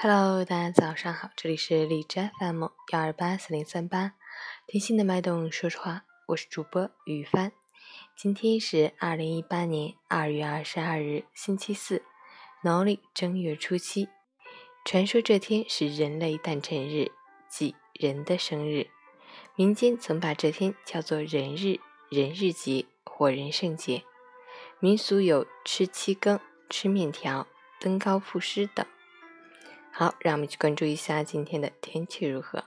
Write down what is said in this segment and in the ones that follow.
Hello，大家早上好，这里是荔枝 FM 幺二八四零三八，听心的脉动说实话，我是主播雨帆。今天是二零一八年二月二十二日，星期四，农历正月初七。传说这天是人类诞辰日，即人的生日。民间曾把这天叫做人日、人日节或人圣节。民俗有吃七羹、吃面条、登高赋诗等。好，让我们去关注一下今天的天气如何。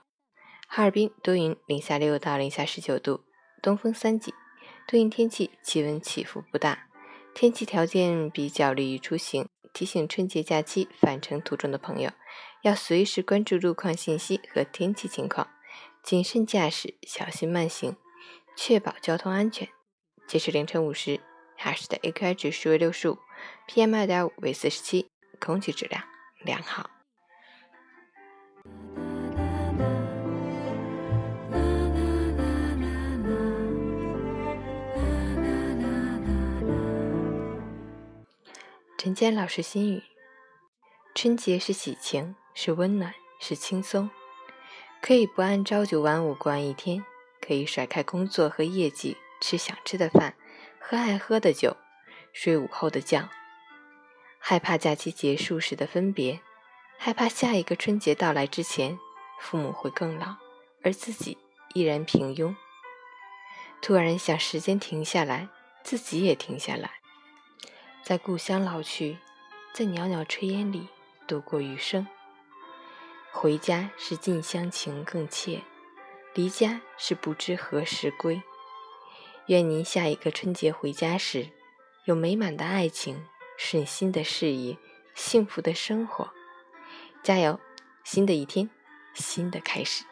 哈尔滨多云，零下六到零下十九度，东风三级。多云天气，气温起伏不大，天气条件比较利于出行。提醒春节假期返程途中的朋友，要随时关注路况信息和天气情况，谨慎驾驶，小心慢行，确保交通安全。截至凌晨五时，哈市的 AQI 指数为六十五，PM 二点五为四十七，空气质量良好。陈坚老师心语：春节是喜庆，是温暖，是轻松，可以不按朝九晚五过完一天，可以甩开工作和业绩，吃想吃的饭，喝爱喝的酒，睡午后的觉。害怕假期结束时的分别，害怕下一个春节到来之前，父母会更老，而自己依然平庸。突然想时间停下来，自己也停下来。在故乡老去，在袅袅炊烟里度过余生。回家是近乡情更切，离家是不知何时归。愿您下一个春节回家时，有美满的爱情、顺心的事业、幸福的生活。加油！新的一天，新的开始。